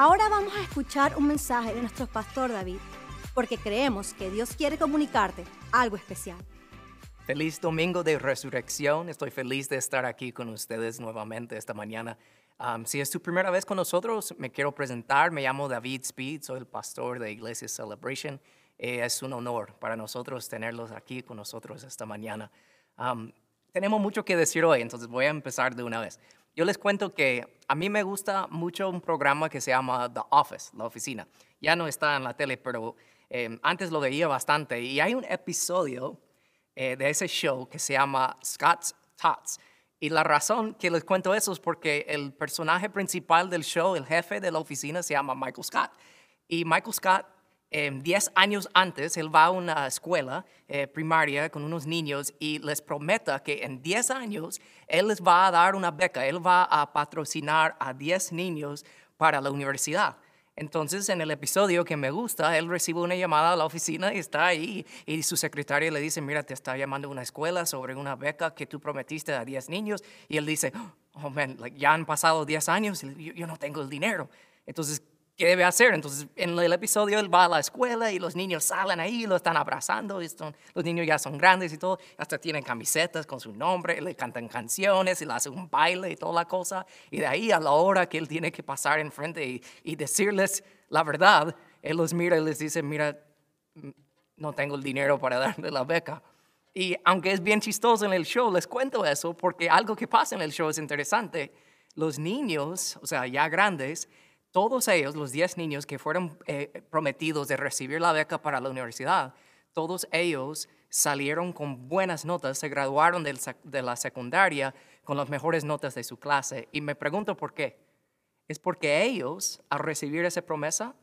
Ahora vamos a escuchar un mensaje de nuestro pastor David, porque creemos que Dios quiere comunicarte algo especial. Feliz domingo de resurrección. Estoy feliz de estar aquí con ustedes nuevamente esta mañana. Um, si es tu primera vez con nosotros, me quiero presentar. Me llamo David Speed, soy el pastor de Iglesia Celebration. Eh, es un honor para nosotros tenerlos aquí con nosotros esta mañana. Um, tenemos mucho que decir hoy, entonces voy a empezar de una vez. Yo les cuento que a mí me gusta mucho un programa que se llama The Office, la oficina. Ya no está en la tele, pero eh, antes lo veía bastante. Y hay un episodio eh, de ese show que se llama Scott's Tots. Y la razón que les cuento eso es porque el personaje principal del show, el jefe de la oficina, se llama Michael Scott. Y Michael Scott diez años antes, él va a una escuela eh, primaria con unos niños y les promete que en diez años él les va a dar una beca, él va a patrocinar a diez niños para la universidad. Entonces, en el episodio que me gusta, él recibe una llamada a la oficina y está ahí y su secretaria le dice, mira, te está llamando una escuela sobre una beca que tú prometiste a diez niños. Y él dice, oh, man, ya han pasado diez años y yo no tengo el dinero. Entonces, ¿qué debe hacer? Entonces, en el episodio él va a la escuela y los niños salen ahí, lo están abrazando, y los niños ya son grandes y todo, hasta tienen camisetas con su nombre, le cantan canciones y le hacen un baile y toda la cosa. Y de ahí a la hora que él tiene que pasar enfrente y, y decirles la verdad, él los mira y les dice, mira, mm, no tengo el dinero para darle la beca. Y aunque es bien chistoso en el show, les cuento eso porque algo que pasa en el show es interesante. Los niños, o sea, ya grandes, todos ellos, los 10 niños que fueron eh, prometidos de recibir la beca para la universidad, todos ellos salieron con buenas notas, se graduaron de la secundaria con las mejores notas de su clase. Y me pregunto por qué. Es porque ellos, al recibir esa promesa,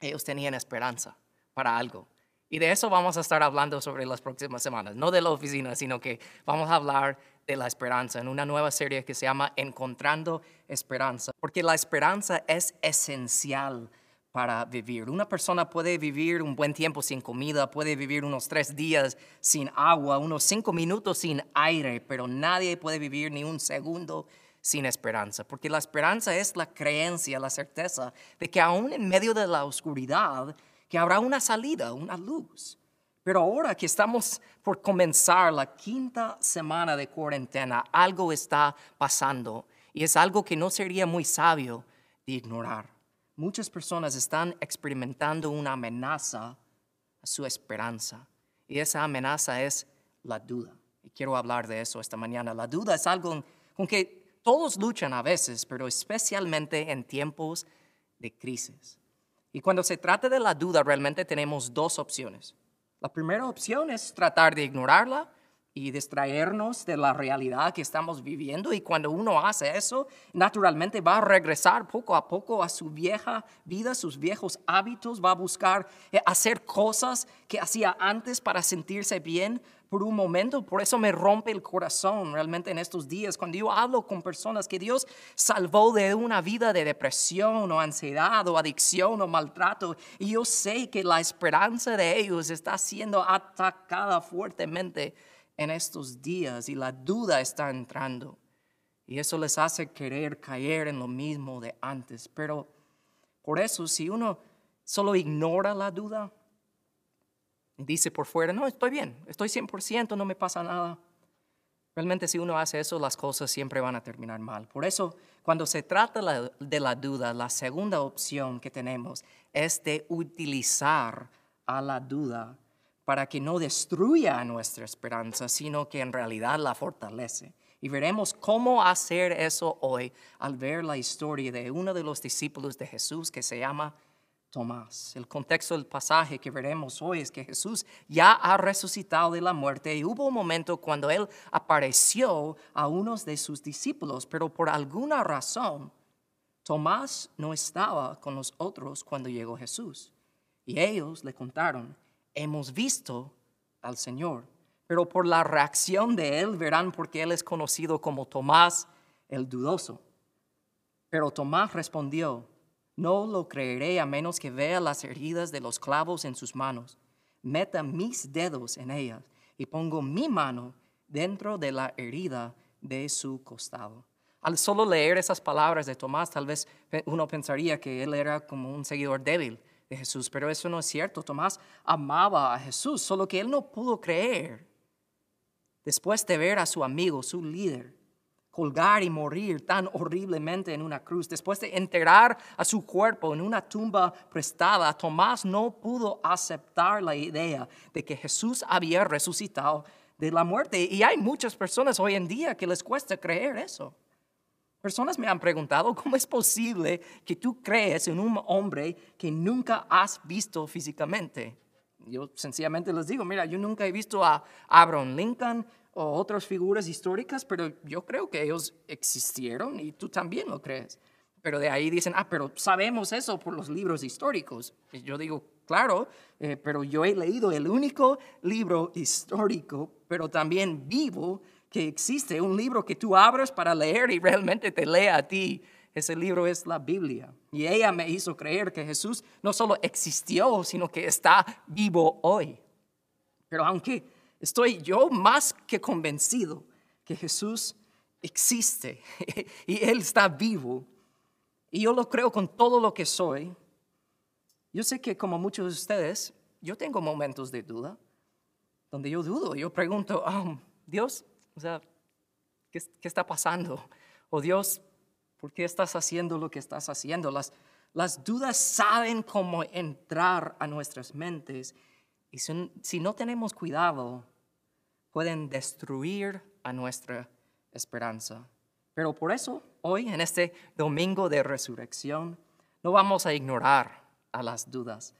ellos tenían esperanza para algo. Y de eso vamos a estar hablando sobre las próximas semanas, no de la oficina, sino que vamos a hablar de la esperanza en una nueva serie que se llama Encontrando Esperanza, porque la esperanza es esencial para vivir. Una persona puede vivir un buen tiempo sin comida, puede vivir unos tres días sin agua, unos cinco minutos sin aire, pero nadie puede vivir ni un segundo sin esperanza, porque la esperanza es la creencia, la certeza de que aún en medio de la oscuridad, que habrá una salida, una luz. Pero ahora que estamos por comenzar la quinta semana de cuarentena, algo está pasando y es algo que no sería muy sabio de ignorar. Muchas personas están experimentando una amenaza a su esperanza y esa amenaza es la duda. Y quiero hablar de eso esta mañana. La duda es algo con que todos luchan a veces, pero especialmente en tiempos de crisis. Y cuando se trata de la duda, realmente tenemos dos opciones. La primera opción es tratar de ignorarla y distraernos de la realidad que estamos viviendo. Y cuando uno hace eso, naturalmente va a regresar poco a poco a su vieja vida, sus viejos hábitos, va a buscar eh, hacer cosas que hacía antes para sentirse bien, por un momento. Por eso me rompe el corazón realmente en estos días cuando yo hablo con personas que Dios salvó de una vida de depresión o ansiedad o adicción o maltrato. Y yo sé que la esperanza de ellos está siendo atacada fuertemente en estos días y la duda está entrando. Y eso les hace querer caer en lo mismo de antes. Pero por eso si uno solo ignora la duda, dice por fuera, no, estoy bien, estoy 100%, no me pasa nada. Realmente si uno hace eso, las cosas siempre van a terminar mal. Por eso, cuando se trata de la duda, la segunda opción que tenemos es de utilizar a la duda para que no destruya nuestra esperanza, sino que en realidad la fortalece. Y veremos cómo hacer eso hoy al ver la historia de uno de los discípulos de Jesús que se llama Tomás. El contexto del pasaje que veremos hoy es que Jesús ya ha resucitado de la muerte y hubo un momento cuando él apareció a unos de sus discípulos, pero por alguna razón Tomás no estaba con los otros cuando llegó Jesús. Y ellos le contaron, hemos visto al Señor. Pero por la reacción de él verán porque él es conocido como Tomás el dudoso. Pero Tomás respondió, no lo creeré a menos que vea las heridas de los clavos en sus manos, meta mis dedos en ellas y pongo mi mano dentro de la herida de su costado. Al solo leer esas palabras de Tomás, tal vez uno pensaría que él era como un seguidor débil de Jesús, pero eso no es cierto. Tomás amaba a Jesús, solo que él no pudo creer después de ver a su amigo, su líder, colgar y morir tan horriblemente en una cruz, después de enterrar a su cuerpo en una tumba prestada, Tomás no pudo aceptar la idea de que Jesús había resucitado de la muerte. Y hay muchas personas hoy en día que les cuesta creer eso. Personas me han preguntado, ¿cómo es posible que tú crees en un hombre que nunca has visto físicamente? Yo sencillamente les digo, mira, yo nunca he visto a Abraham Lincoln, o otras figuras históricas, pero yo creo que ellos existieron y tú también lo crees. Pero de ahí dicen, ah, pero sabemos eso por los libros históricos. Y yo digo, claro, eh, pero yo he leído el único libro histórico, pero también vivo, que existe, un libro que tú abres para leer y realmente te lee a ti. Ese libro es la Biblia. Y ella me hizo creer que Jesús no solo existió, sino que está vivo hoy. Pero aunque Estoy yo más que convencido que Jesús existe y Él está vivo. Y yo lo creo con todo lo que soy. Yo sé que como muchos de ustedes, yo tengo momentos de duda, donde yo dudo, yo pregunto, oh, Dios, o sea, ¿qué, ¿qué, está pasando? O Dios, ¿por qué estás haciendo lo que estás haciendo? Las, las dudas saben cómo entrar a nuestras mentes y si no tenemos cuidado, pueden destruir a nuestra esperanza. Pero por eso, hoy, en este domingo de resurrección, no vamos a ignorar a las dudas,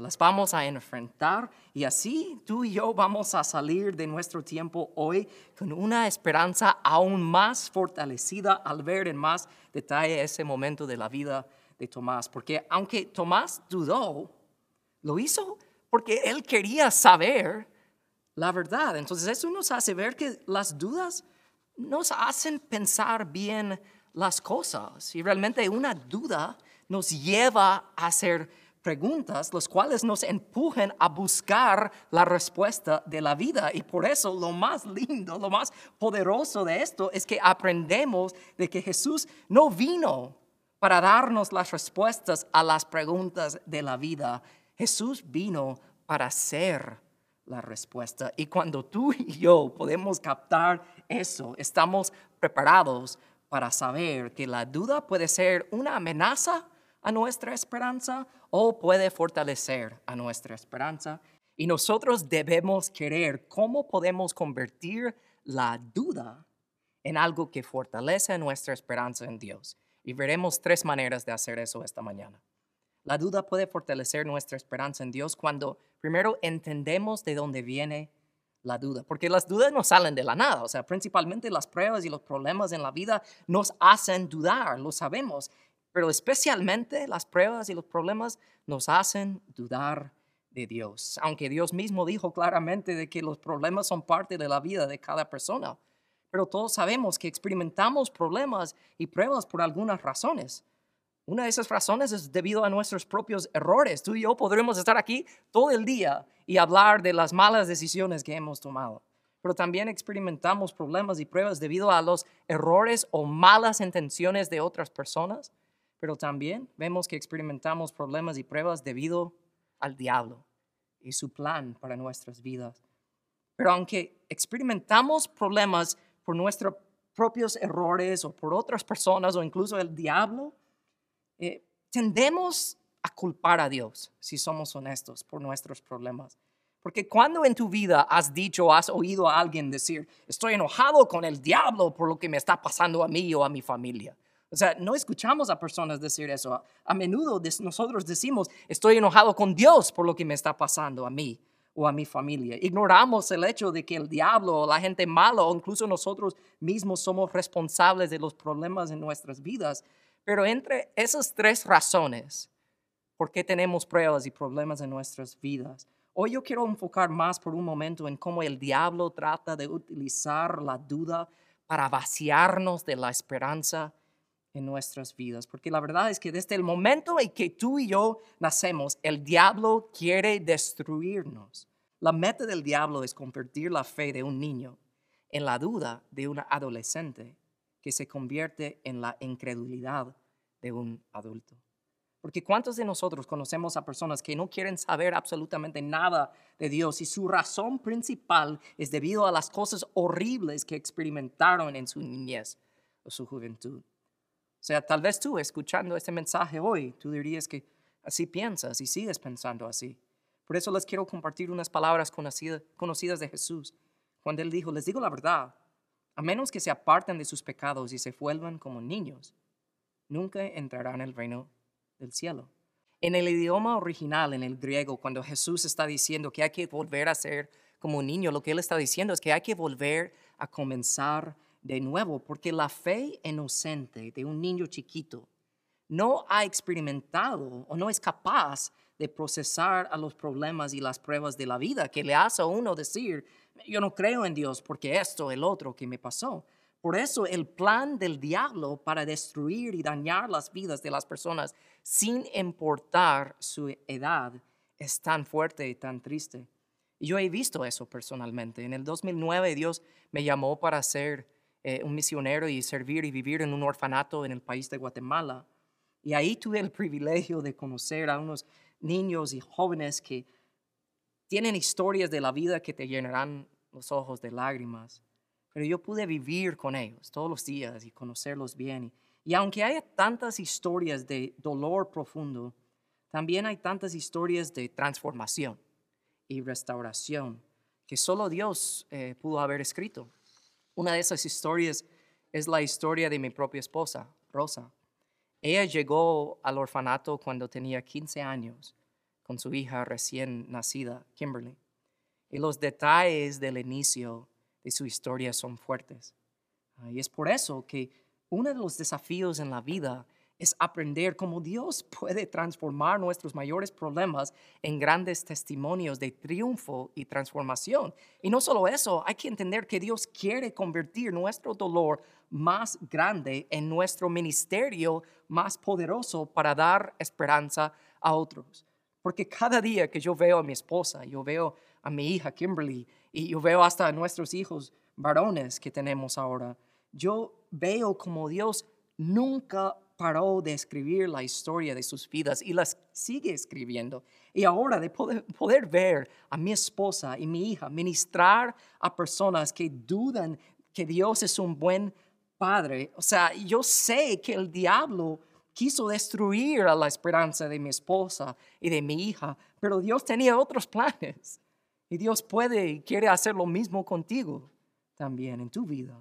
las vamos a enfrentar y así tú y yo vamos a salir de nuestro tiempo hoy con una esperanza aún más fortalecida al ver en más detalle ese momento de la vida de Tomás. Porque aunque Tomás dudó, lo hizo porque él quería saber la verdad. Entonces eso nos hace ver que las dudas nos hacen pensar bien las cosas y realmente una duda nos lleva a hacer preguntas, los cuales nos empujan a buscar la respuesta de la vida. Y por eso lo más lindo, lo más poderoso de esto es que aprendemos de que Jesús no vino para darnos las respuestas a las preguntas de la vida. Jesús vino para ser la respuesta. Y cuando tú y yo podemos captar eso, estamos preparados para saber que la duda puede ser una amenaza a nuestra esperanza o puede fortalecer a nuestra esperanza. Y nosotros debemos querer cómo podemos convertir la duda en algo que fortalece nuestra esperanza en Dios. Y veremos tres maneras de hacer eso esta mañana. La duda puede fortalecer nuestra esperanza en Dios cuando primero entendemos de dónde viene la duda, porque las dudas no salen de la nada, o sea, principalmente las pruebas y los problemas en la vida nos hacen dudar, lo sabemos, pero especialmente las pruebas y los problemas nos hacen dudar de Dios, aunque Dios mismo dijo claramente de que los problemas son parte de la vida de cada persona, pero todos sabemos que experimentamos problemas y pruebas por algunas razones. Una de esas razones es debido a nuestros propios errores. Tú y yo podremos estar aquí todo el día y hablar de las malas decisiones que hemos tomado. Pero también experimentamos problemas y pruebas debido a los errores o malas intenciones de otras personas. Pero también vemos que experimentamos problemas y pruebas debido al diablo y su plan para nuestras vidas. Pero aunque experimentamos problemas por nuestros propios errores o por otras personas o incluso el diablo, eh, tendemos a culpar a Dios, si somos honestos, por nuestros problemas. Porque cuando en tu vida has dicho has oído a alguien decir, estoy enojado con el diablo por lo que me está pasando a mí o a mi familia. O sea, no escuchamos a personas decir eso. A menudo nosotros decimos, estoy enojado con Dios por lo que me está pasando a mí o a mi familia. Ignoramos el hecho de que el diablo o la gente mala o incluso nosotros mismos somos responsables de los problemas en nuestras vidas pero entre esas tres razones, por qué tenemos pruebas y problemas en nuestras vidas, hoy yo quiero enfocar más por un momento en cómo el diablo trata de utilizar la duda para vaciarnos de la esperanza en nuestras vidas. Porque la verdad es que desde el momento en que tú y yo nacemos, el diablo quiere destruirnos. La meta del diablo es convertir la fe de un niño en la duda de un adolescente que se convierte en la incredulidad de un adulto. Porque ¿cuántos de nosotros conocemos a personas que no quieren saber absolutamente nada de Dios y su razón principal es debido a las cosas horribles que experimentaron en su niñez o su juventud? O sea, tal vez tú escuchando este mensaje hoy, tú dirías que así piensas y sigues pensando así. Por eso les quiero compartir unas palabras conocidas de Jesús. Cuando él dijo, les digo la verdad, a menos que se aparten de sus pecados y se vuelvan como niños, nunca entrarán en el reino del cielo. En el idioma original, en el griego, cuando Jesús está diciendo que hay que volver a ser como un niño, lo que él está diciendo es que hay que volver a comenzar de nuevo, porque la fe inocente de un niño chiquito no ha experimentado o no es capaz de procesar a los problemas y las pruebas de la vida, que le hace a uno decir, yo no creo en Dios porque esto, el otro que me pasó. Por eso el plan del diablo para destruir y dañar las vidas de las personas sin importar su edad es tan fuerte y tan triste. Y yo he visto eso personalmente. En el 2009 Dios me llamó para ser eh, un misionero y servir y vivir en un orfanato en el país de Guatemala. Y ahí tuve el privilegio de conocer a unos niños y jóvenes que tienen historias de la vida que te llenarán los ojos de lágrimas. Pero yo pude vivir con ellos todos los días y conocerlos bien. Y, aunque haya tantas historias de dolor profundo, también hay tantas historias de transformación y restauración que solo Dios eh, pudo haber escrito. Una de esas historias es la historia de mi propia esposa, Rosa. Ella llegó al orfanato cuando tenía 15 años con su hija recién nacida, Kimberly. Y los detalles del inicio de su historia son fuertes. Ah, y es por eso que uno de los desafíos en la vida es aprender cómo Dios puede transformar nuestros mayores problemas en grandes testimonios de triunfo y transformación. Y no solo eso, hay que entender que Dios quiere convertir nuestro dolor más grande en nuestro ministerio más poderoso para dar esperanza a otros. Porque cada día que yo veo a mi esposa, yo veo a mi hija Kimberly y yo veo hasta a nuestros hijos varones que tenemos ahora, yo veo como Dios nunca paró de escribir la historia de sus vidas y las sigue escribiendo. Y ahora de poder, poder, ver a mi esposa y mi hija ministrar a personas que dudan que Dios es un buen padre, o sea, yo sé que el diablo quiso destruir a la esperanza de mi esposa y de mi hija, pero Dios tenía otros planes. Y Dios puede y quiere hacer lo mismo contigo también en tu vida.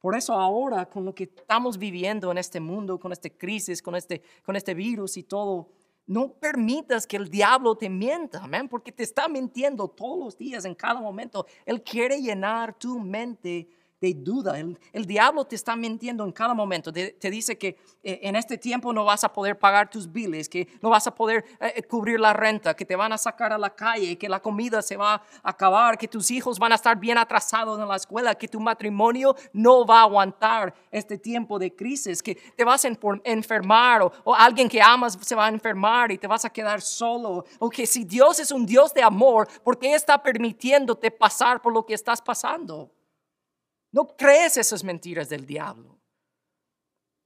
Por eso ahora, con lo que estamos viviendo en este mundo, con esta crisis, con este, con este virus y todo, no permitas que el diablo te mienta, amén, porque te está mintiendo todos los días, en cada momento. Él quiere llenar tu mente de duda. El, diablo te está mintiendo en cada momento. Te, dice que eh, en este tiempo no vas a poder pagar tus biles, que no vas a poder eh, eh, cubrir la renta, que te van a sacar a la calle, que la comida se va a acabar, que tus hijos van a estar bien atrasados en la escuela, que tu matrimonio no va a aguantar este tiempo de crisis, que te vas a enfermar o, o alguien que amas se va a enfermar y te vas a quedar solo. O que si Dios es un Dios de amor, ¿por qué está permitiéndote pasar por lo que estás pasando? No crees esas mentiras del diablo,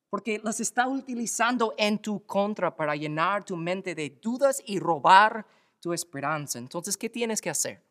porque las está utilizando en tu contra para llenar tu mente de dudas y robar tu esperanza. Entonces, ¿qué tienes que hacer?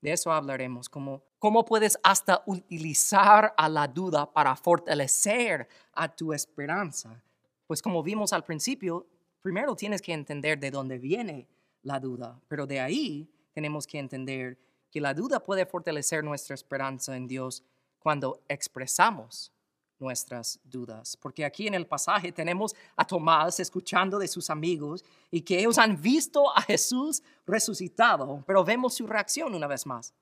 De eso hablaremos, como cómo puedes hasta utilizar a la duda para fortalecer a tu esperanza. Pues como vimos al principio, primero tienes que entender de dónde viene la duda, pero de ahí tenemos que entender que la duda puede fortalecer nuestra esperanza en Dios cuando expresamos nuestras dudas. Porque aquí en el pasaje tenemos a Tomás escuchando de sus amigos y que ellos han visto a Jesús resucitado, pero vemos su reacción una vez más.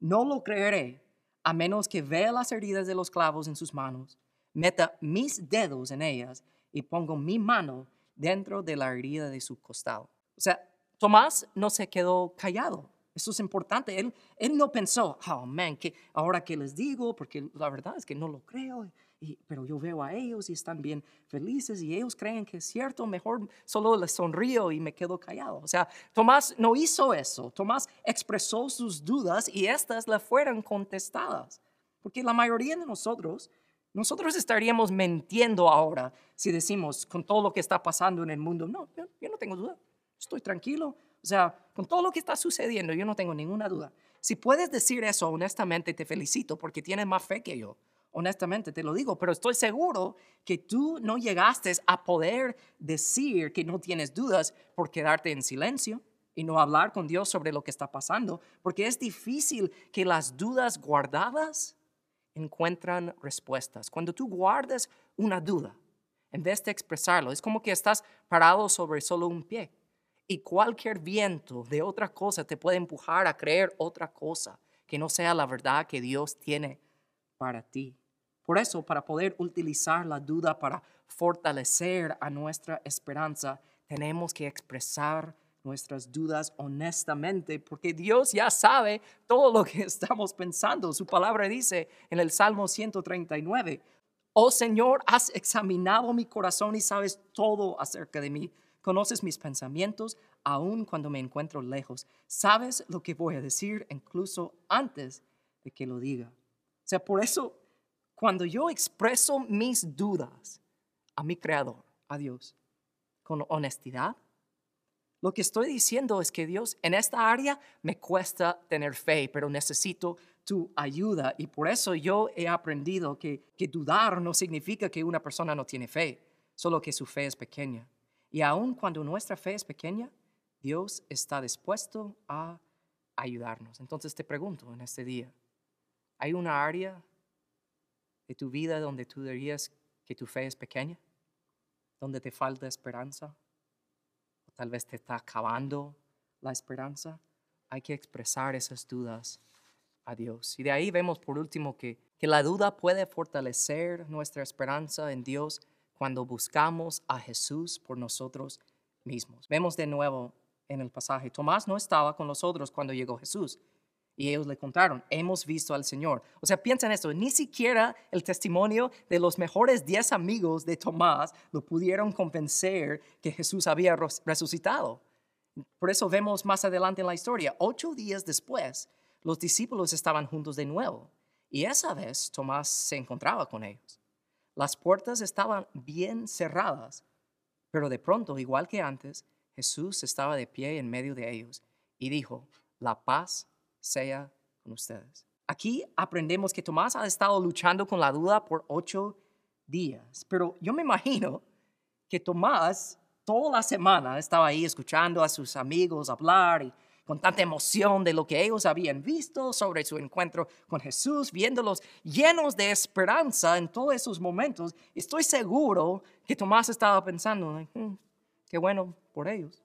No lo creeré a menos que vea las heridas de los clavos en sus manos, meta mis dedos en ellas y pongo mi mano dentro de la herida de su costado. O sea, Tomás no se quedó callado. Eso es importante. Él, él no pensó, oh man, que ahora que les digo, porque la verdad es que no lo creo, pero yo veo a ellos y están bien felices y ellos creen que es cierto, mejor solo les sonrío y me quedo callado. O sea, Tomás no hizo eso. Tomás expresó sus dudas y estas le fueron contestadas. Porque la mayoría de nosotros Nosotros estaríamos mintiendo ahora si decimos con todo lo que está pasando en el mundo, no, yo, yo no tengo duda, estoy tranquilo. O sea, con todo lo que está sucediendo, yo no tengo ninguna duda. Si puedes decir eso honestamente, te felicito porque tienes más fe que yo. Honestamente te lo digo, pero estoy seguro que tú no llegaste a poder decir que no tienes dudas por quedarte en silencio y no hablar con Dios sobre lo que está pasando, porque es difícil que las dudas guardadas encuentran respuestas. Cuando tú guardas una duda, en vez de expresarlo, es como que estás parado sobre solo un pie y cualquier viento de otra cosa te puede empujar a creer otra cosa que no sea la verdad que Dios tiene para ti. Por eso, para poder utilizar la duda para fortalecer a nuestra esperanza, tenemos que expresar nuestras dudas honestamente, porque Dios ya sabe todo lo que estamos pensando. Su palabra dice en el Salmo 139, Oh Señor, has examinado mi corazón y sabes todo acerca de mí. Conoces mis pensamientos aun cuando me encuentro lejos. Sabes lo que voy a decir incluso antes de que lo diga. O sea, por eso, cuando yo expreso mis dudas a mi Creador, a Dios, con honestidad, lo que estoy diciendo es que Dios, en esta área me cuesta tener fe, pero necesito tu ayuda. Y por eso yo he aprendido que, que dudar no significa que una persona no tiene fe, solo que su fe es pequeña. Y aun cuando nuestra fe es pequeña, Dios está dispuesto a ayudarnos. Entonces te pregunto en este día, ¿hay una área de tu vida donde tú dirías que tu fe es pequeña? ¿Donde te falta esperanza? ¿O tal vez te está acabando la esperanza? Hay que expresar esas dudas a Dios. Y de ahí vemos por último que, que la duda puede fortalecer nuestra esperanza en Dios cuando buscamos a Jesús por nosotros mismos. Vemos de nuevo en el pasaje, Tomás no estaba con los otros cuando llegó Jesús. Y ellos le contaron, hemos visto al Señor. O sea, piensa en esto, ni siquiera el testimonio de los mejores diez amigos de Tomás lo pudieron convencer que Jesús había resucitado. Por eso vemos más adelante en la historia, ocho días después, los discípulos estaban juntos de nuevo. Y esa vez Tomás se encontraba con ellos. Las puertas estaban bien cerradas, pero de pronto, igual que antes, Jesús estaba de pie en medio de ellos y dijo, la paz sea con ustedes. Aquí aprendemos que Tomás ha estado luchando con la duda por ocho días, pero yo me imagino que Tomás toda la semana estaba ahí escuchando a sus amigos hablar y con tanta emoción de lo que ellos habían visto sobre su encuentro con Jesús, viéndolos llenos de esperanza en todos esos momentos, estoy seguro que Tomás estaba pensando, hmm, qué bueno por ellos.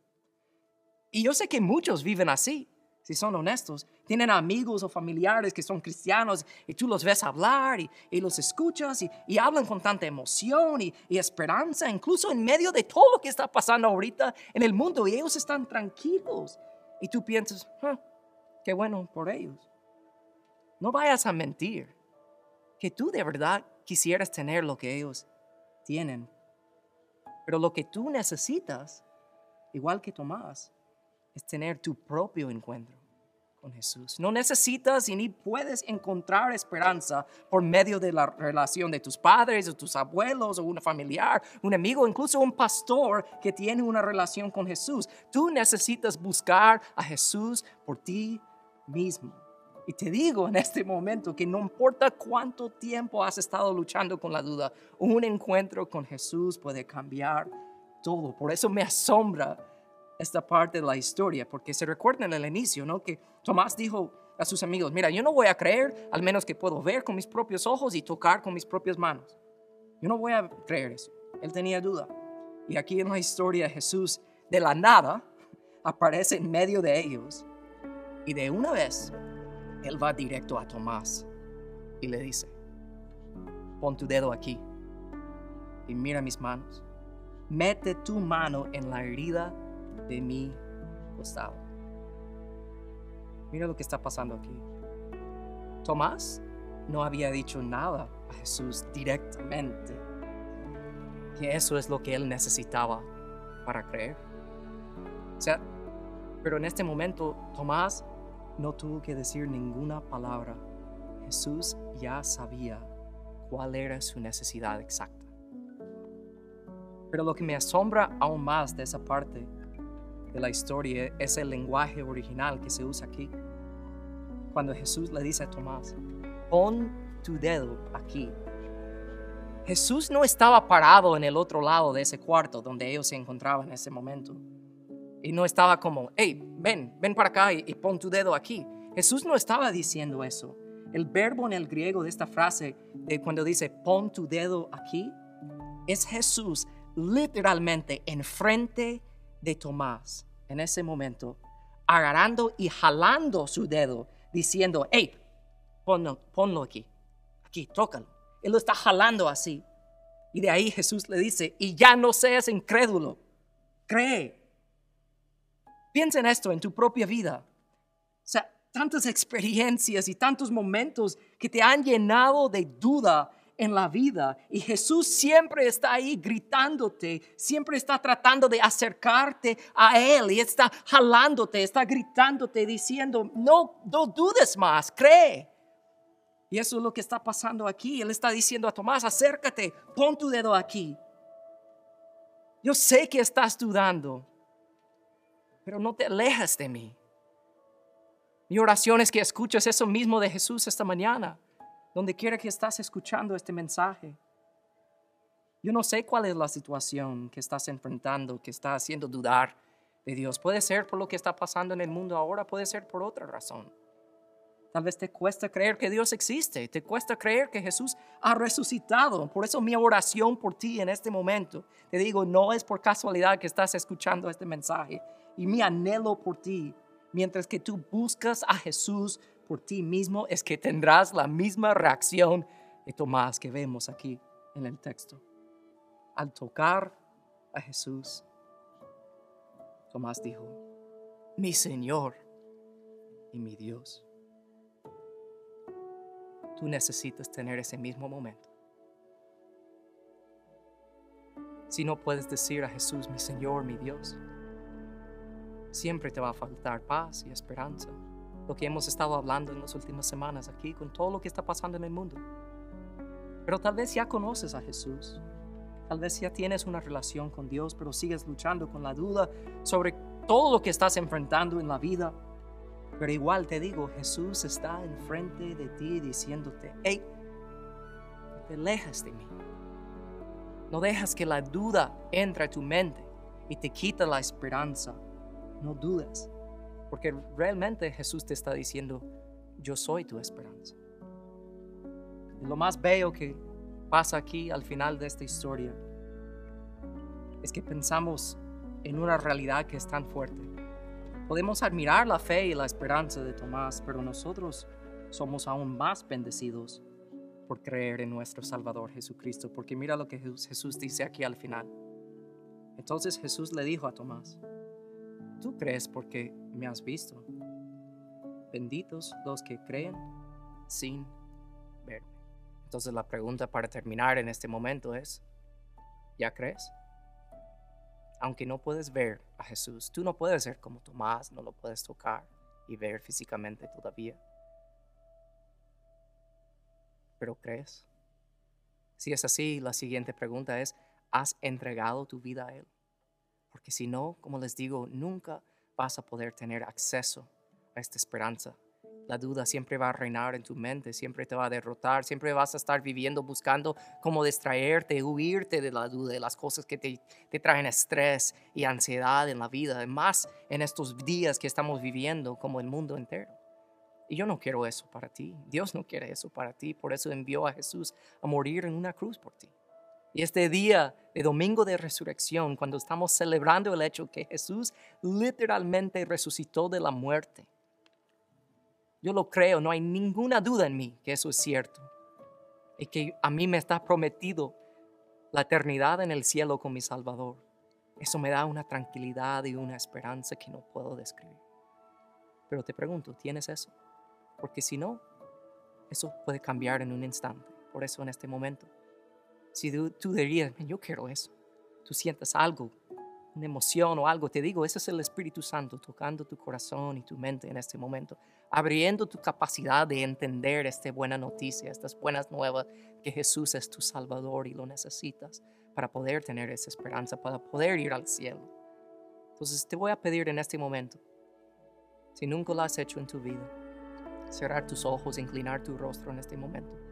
Y yo sé que muchos viven así, si son honestos. Tienen amigos o familiares que son cristianos y tú los ves hablar y, los escuchas y, hablan con tanta emoción y, y, esperanza, incluso en medio de todo lo que está pasando ahorita en el mundo y ellos están tranquilos y tú piensas, ah, qué bueno por ellos. No vayas a mentir que tú de verdad quisieras tener lo que ellos tienen. Pero lo que tú necesitas, igual que Tomás, es tener tu propio encuentro Jesús. No necesitas y ni puedes encontrar esperanza por medio de la relación de tus padres o tus abuelos o un familiar, un amigo, incluso un pastor que tiene una relación con Jesús. Tú necesitas buscar a Jesús por ti mismo. Y te digo en este momento que no importa cuánto tiempo has estado luchando con la duda, un encuentro con Jesús puede cambiar todo. Por eso me asombra esta parte de la historia, porque se recuerda en el inicio, ¿no? Que Tomás dijo a sus amigos, mira, yo no voy a creer al menos que puedo ver con mis propios ojos y tocar con mis propias manos. Yo no voy a creer eso. Él tenía duda. Y aquí en la historia Jesús de la nada aparece en medio de ellos y de una vez él va directo a Tomás y le dice, pon tu dedo aquí y mira mis manos. Mete tu mano en la herida de mi costado. Mira lo que está pasando aquí. Tomás no había dicho nada a Jesús directamente, que eso es lo que él necesitaba para creer. O sea, pero en este momento Tomás no tuvo que decir ninguna palabra. Jesús ya sabía cuál era su necesidad exacta. Pero lo que me asombra aún más de esa parte de la historia es el lenguaje original que se usa aquí. Cuando Jesús le dice a Tomás, pon tu dedo aquí. Jesús no estaba parado en el otro lado de ese cuarto donde ellos se encontraban en ese momento. Y no estaba como, hey, ven, ven para acá y, pon tu dedo aquí. Jesús no estaba diciendo eso. El verbo en el griego de esta frase, de cuando dice pon tu dedo aquí, es Jesús literalmente enfrente de Tomás en ese momento, agarrando y jalando su dedo, diciendo, hey, ponlo, ponlo aquí, aquí, tócalo. Él lo está jalando así. Y de ahí Jesús le dice, y ya no seas incrédulo, cree. Piensa en esto en tu propia vida. O sea, tantas experiencias y tantos momentos que te han llenado de duda en la vida. Y Jesús siempre está ahí gritándote, siempre está tratando de acercarte a Él y está jalándote, está gritándote, diciendo, no, no dudes más, cree. Y eso es lo que está pasando aquí. Él está diciendo a Tomás, acércate, pon tu dedo aquí. Yo sé que estás dudando, pero no te alejas de mí. Mi oración es que escuches eso mismo de Jesús esta mañana, donde quiera que estás escuchando este mensaje. Yo no sé cuál es la situación que estás enfrentando, que está haciendo dudar de Dios. Puede ser por lo que está pasando en el mundo ahora, puede ser por otra razón. Tal vez te cuesta creer que Dios existe, te cuesta creer que Jesús ha resucitado. Por eso mi oración por ti en este momento, te digo, no es por casualidad que estás escuchando este mensaje. Y mi anhelo por ti mientras que tú buscas a Jesús por ti mismo, es que tendrás la misma reacción de Tomás que vemos aquí en el texto. Al tocar a Jesús, Tomás dijo, mi Señor y mi Dios. Tú necesitas tener ese mismo momento. Si no puedes decir a Jesús, mi Señor, mi Dios, siempre te va a faltar paz y esperanza. Lo que hemos estado hablando en las últimas semanas aquí con todo lo que está pasando en el mundo. Pero tal vez ya conoces a Jesús. Tal vez ya tienes una relación con Dios, pero sigues luchando con la duda sobre todo lo que estás enfrentando en la vida. Pero igual te digo, Jesús está enfrente de ti diciéndote, hey, no te alejas de mí. No dejas que la duda entre a tu mente y te quita la esperanza no dudes, porque realmente Jesús te está diciendo, yo soy tu esperanza. Lo más bello que pasa aquí al final de esta historia es que pensamos en una realidad que es tan fuerte. Podemos admirar la fe y la esperanza de Tomás, pero nosotros somos aún más bendecidos por creer en nuestro Salvador Jesucristo, porque mira lo que Jesús dice aquí al final. Entonces Jesús le dijo a Tomás, tú crees porque me has visto. Benditos los que creen sin verme. Entonces la pregunta para terminar en este momento es, ¿ya crees? Aunque no puedes ver a Jesús, tú no puedes ser como Tomás, no lo puedes tocar y ver físicamente todavía. Pero crees. Si es así, la siguiente pregunta es, ¿has entregado tu vida a Él? Porque si no, como les digo, nunca vas a poder tener acceso a esta esperanza. La duda siempre va a reinar en tu mente, siempre te va a derrotar, siempre vas a estar viviendo buscando cómo distraerte, huirte de la duda, de las cosas que te, te traen estrés y ansiedad en la vida, más en estos días que estamos viviendo como el mundo entero. Y yo no quiero eso para ti, Dios no quiere eso para ti, por eso envió a Jesús a morir en una cruz por ti. Y este día de domingo de resurrección, cuando estamos celebrando el hecho que Jesús literalmente resucitó de la muerte, yo lo creo, no hay ninguna duda en mí que eso es cierto. Y que a mí me está prometido la eternidad en el cielo con mi Salvador. Eso me da una tranquilidad y una esperanza que no puedo describir. Pero te pregunto, ¿tienes eso? Porque si no, eso puede cambiar en un instante. Por eso en este momento si tú, dirías, yo quiero eso, tú sientes algo una emoción o algo, te digo, ese es el Espíritu Santo tocando tu corazón y tu mente en este momento, abriendo tu capacidad de entender esta buena noticia, estas buenas nuevas, que Jesús es tu Salvador y lo necesitas para poder tener esa esperanza, para poder ir al cielo. Entonces te voy a pedir en este momento, si nunca lo has hecho en tu vida, cerrar tus ojos, inclinar tu rostro en este momento.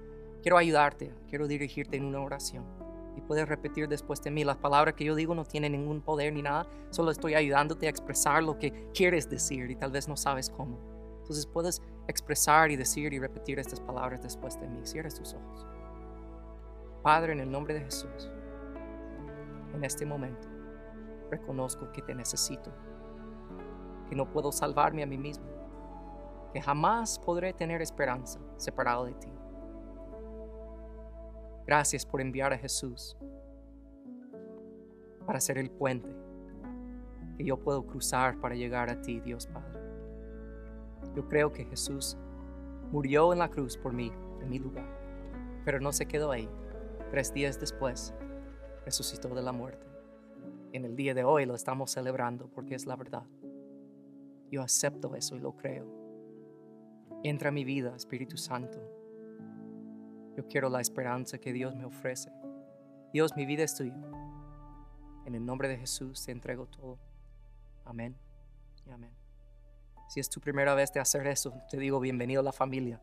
Quiero ayudarte, quiero dirigirte en una oración y puedes repetir después de mí. Las palabras que yo digo no tienen ningún poder ni nada, solo estoy ayudándote a expresar lo que quieres decir y tal vez no sabes cómo. Entonces puedes expresar y decir y repetir estas palabras después de mí. Cierres tus ojos. Padre, en el nombre de Jesús, en este momento reconozco que te necesito, que no puedo salvarme a mí mismo, que jamás podré tener esperanza separado de ti. Gracias por enviar a Jesús para ser el puente que yo puedo cruzar para llegar a ti, Dios Padre. Yo creo que Jesús murió en la cruz por mí, en mi lugar, pero no se quedó ahí. Tres días después, resucitó de la muerte. En el día de hoy lo estamos celebrando porque es la verdad. Yo acepto eso y lo creo. Entra a mi vida, Espíritu Santo yo quiero la esperanza que Dios me ofrece. Dios, mi vida es tuya. En el nombre de Jesús te entrego todo. Amén y amén. Si es tu primera vez de hacer eso, te digo bienvenido a la familia.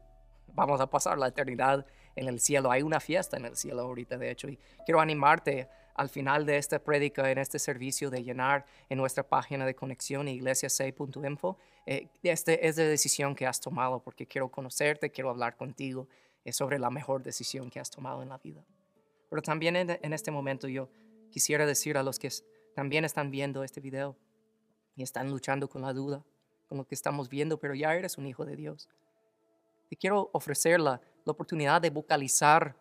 Vamos a pasar la eternidad en el cielo. Hay una fiesta en el cielo ahorita, de hecho, y quiero animarte al final de esta prédica, en este servicio, de llenar en nuestra página de conexión iglesiasei.info. Eh, este es la decisión que has tomado porque quiero conocerte, quiero hablar contigo sobre la mejor decisión que has tomado en la vida. Pero también en, este momento yo quisiera decir a los que también están viendo este video y están luchando con la duda, con lo que estamos viendo, pero ya eres un hijo de Dios. Te quiero ofrecer la, la oportunidad de vocalizar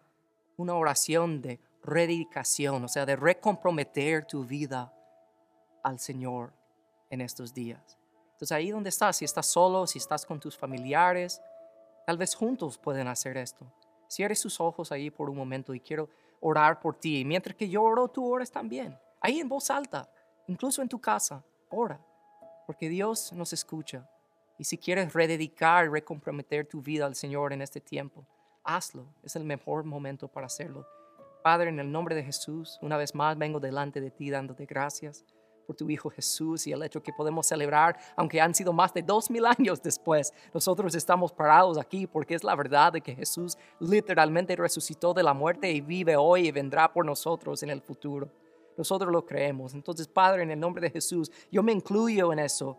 una oración de rededicación, o sea, de recomprometer tu vida al Señor en estos días. Entonces ahí donde estás, si estás solo, si estás con tus familiares, Tal vez juntos pueden hacer esto. Cierre sus ojos ahí por un momento y quiero orar por ti. Y mientras que yo oro, tú oras también. Ahí en voz alta, incluso en tu casa, ora. Porque Dios nos escucha. Y si quieres rededicar, recomprometer tu vida al Señor en este tiempo, hazlo. Es el mejor momento para hacerlo. Padre, en el nombre de Jesús, una vez más vengo delante de ti dándote gracias por tu Hijo Jesús y el hecho que podemos celebrar, aunque han sido más de dos mil años después, nosotros estamos parados aquí porque es la verdad de que Jesús literalmente resucitó de la muerte y vive hoy y vendrá por nosotros en el futuro. Nosotros lo creemos. Entonces, Padre, en el nombre de Jesús, yo me incluyo en eso.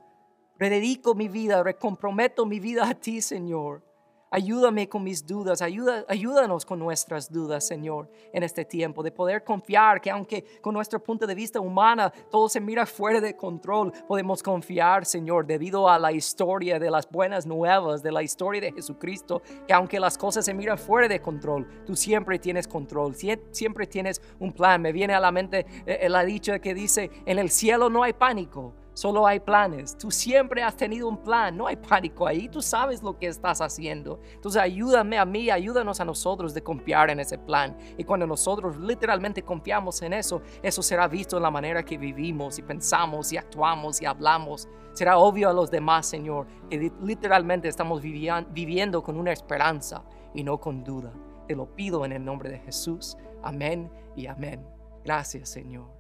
Rededico mi vida, recomprometo mi vida a ti, Señor. Ayúdame con mis dudas, ayuda, ayúdanos con nuestras dudas, Señor, en este tiempo, de poder confiar que aunque con nuestro punto de vista humana todo se mira fuera de control, podemos confiar, Señor, debido a la historia de las buenas nuevas, de la historia de Jesucristo, que aunque las cosas se miran fuera de control, tú siempre tienes control, siempre tienes un plan. Me viene a la mente eh, la dicha que dice, en el cielo no hay pánico Solo hay planes. Tú siempre has tenido un plan. No hay pánico ahí. Tú sabes lo que estás haciendo. Entonces ayúdame a mí, ayúdanos a nosotros de confiar en ese plan. Y cuando nosotros literalmente confiamos en eso, eso será visto en la manera que vivimos y pensamos y actuamos y hablamos. Será obvio a los demás, Señor, que literalmente estamos viviendo con una esperanza y no con duda. Te lo pido en el nombre de Jesús. Amén y amén. Gracias, Señor.